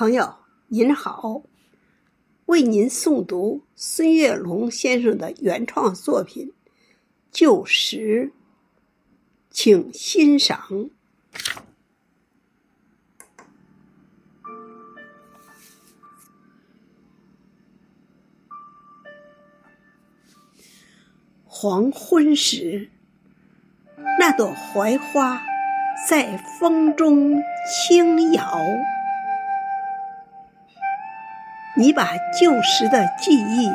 朋友您好，为您诵读孙月龙先生的原创作品《旧时》，请欣赏。黄昏时，那朵槐花在风中轻摇。你把旧时的记忆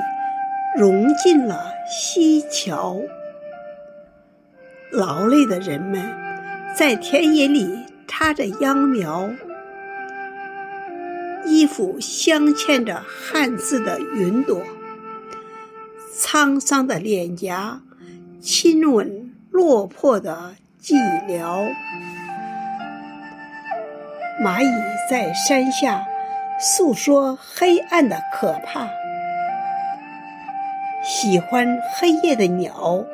融进了西桥。劳累的人们在田野里插着秧苗，衣服镶嵌着汉字的云朵，沧桑的脸颊亲吻落魄的寂寥。蚂蚁在山下。诉说黑暗的可怕。喜欢黑夜的鸟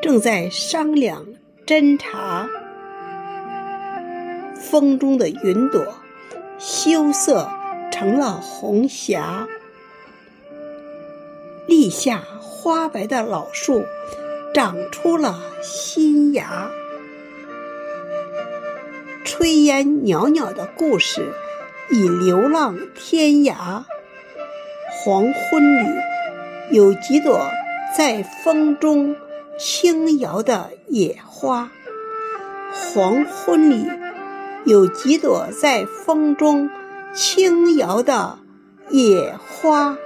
正在商量侦查。风中的云朵羞涩成了红霞。立夏花白的老树长出了新芽。炊烟袅袅的故事。已流浪天涯。黄昏里，有几朵在风中轻摇的野花。黄昏里，有几朵在风中轻摇的野花。